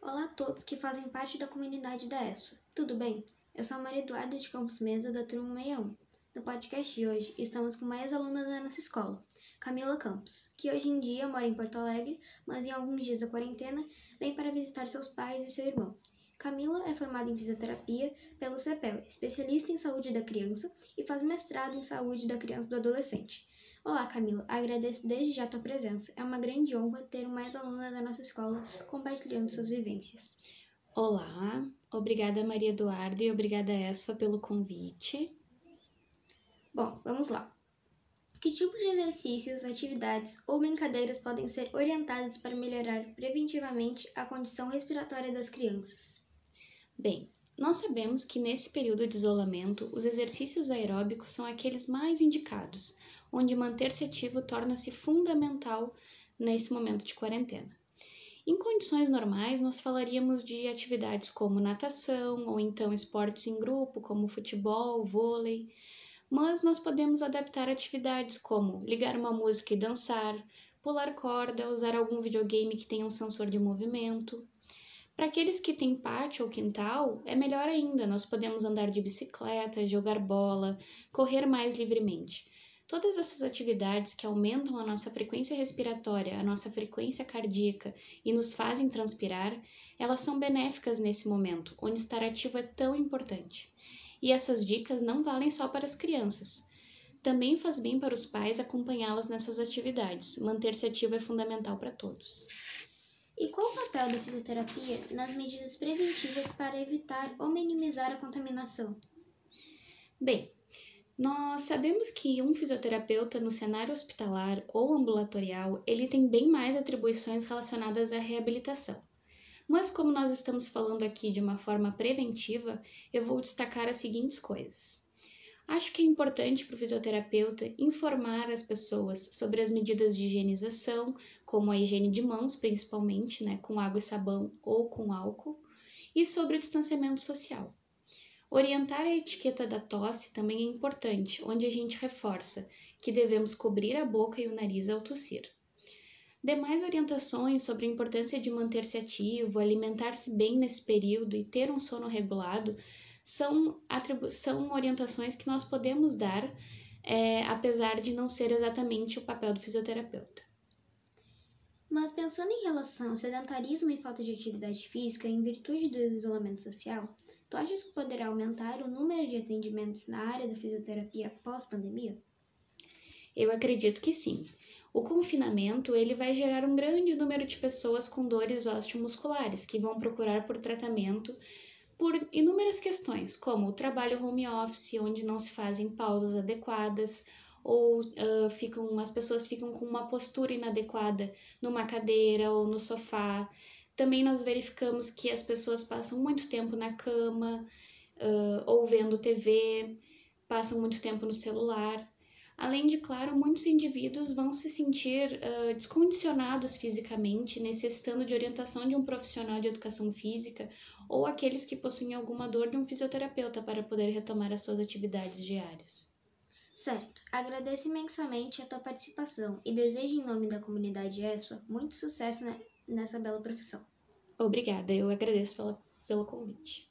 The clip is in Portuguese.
Olá a todos que fazem parte da comunidade da ESFA. Tudo bem? Eu sou a Maria Eduarda de Campos Mesa, da turma 61. No podcast de hoje, estamos com uma ex-aluna da nossa escola, Camila Campos, que hoje em dia mora em Porto Alegre, mas em alguns dias da quarentena vem para visitar seus pais e seu irmão. Camila é formada em fisioterapia pelo CEPEL, especialista em saúde da criança e faz mestrado em saúde da criança e do adolescente. Olá, Camila. Agradeço desde já a tua presença. É uma grande honra ter uma ex-aluna da nossa escola compartilhando suas vivências. Olá, obrigada Maria Eduarda e obrigada Esfa pelo convite. Bom, vamos lá. Que tipo de exercícios, atividades ou brincadeiras podem ser orientadas para melhorar preventivamente a condição respiratória das crianças? Bem, nós sabemos que nesse período de isolamento, os exercícios aeróbicos são aqueles mais indicados, onde manter-se ativo torna-se fundamental nesse momento de quarentena. Em condições normais, nós falaríamos de atividades como natação ou então esportes em grupo, como futebol, vôlei, mas nós podemos adaptar atividades como ligar uma música e dançar, pular corda, usar algum videogame que tenha um sensor de movimento. Para aqueles que têm pátio ou quintal, é melhor ainda, nós podemos andar de bicicleta, jogar bola, correr mais livremente. Todas essas atividades que aumentam a nossa frequência respiratória, a nossa frequência cardíaca e nos fazem transpirar, elas são benéficas nesse momento, onde estar ativo é tão importante. E essas dicas não valem só para as crianças. Também faz bem para os pais acompanhá-las nessas atividades. Manter-se ativo é fundamental para todos. E qual o papel da fisioterapia nas medidas preventivas para evitar ou minimizar a contaminação? Bem, nós sabemos que um fisioterapeuta no cenário hospitalar ou ambulatorial, ele tem bem mais atribuições relacionadas à reabilitação. Mas como nós estamos falando aqui de uma forma preventiva, eu vou destacar as seguintes coisas. Acho que é importante para o fisioterapeuta informar as pessoas sobre as medidas de higienização, como a higiene de mãos, principalmente, né, com água e sabão ou com álcool, e sobre o distanciamento social. Orientar a etiqueta da tosse também é importante, onde a gente reforça que devemos cobrir a boca e o nariz ao tossir. Demais orientações sobre a importância de manter-se ativo, alimentar-se bem nesse período e ter um sono regulado são, são orientações que nós podemos dar, é, apesar de não ser exatamente o papel do fisioterapeuta. Mas pensando em relação ao sedentarismo e falta de atividade física em virtude do isolamento social, Tu achas que poderá aumentar o número de atendimentos na área da fisioterapia pós-pandemia? Eu acredito que sim. O confinamento ele vai gerar um grande número de pessoas com dores osteomusculares que vão procurar por tratamento por inúmeras questões, como o trabalho home office, onde não se fazem pausas adequadas, ou uh, ficam, as pessoas ficam com uma postura inadequada numa cadeira ou no sofá, também nós verificamos que as pessoas passam muito tempo na cama, uh, ou vendo TV, passam muito tempo no celular. Além de, claro, muitos indivíduos vão se sentir uh, descondicionados fisicamente, necessitando de orientação de um profissional de educação física ou aqueles que possuem alguma dor de um fisioterapeuta para poder retomar as suas atividades diárias. Certo, agradeço imensamente a tua participação e desejo, em nome da comunidade ESFA, muito sucesso nessa bela profissão. Obrigada, eu agradeço pela, pelo convite.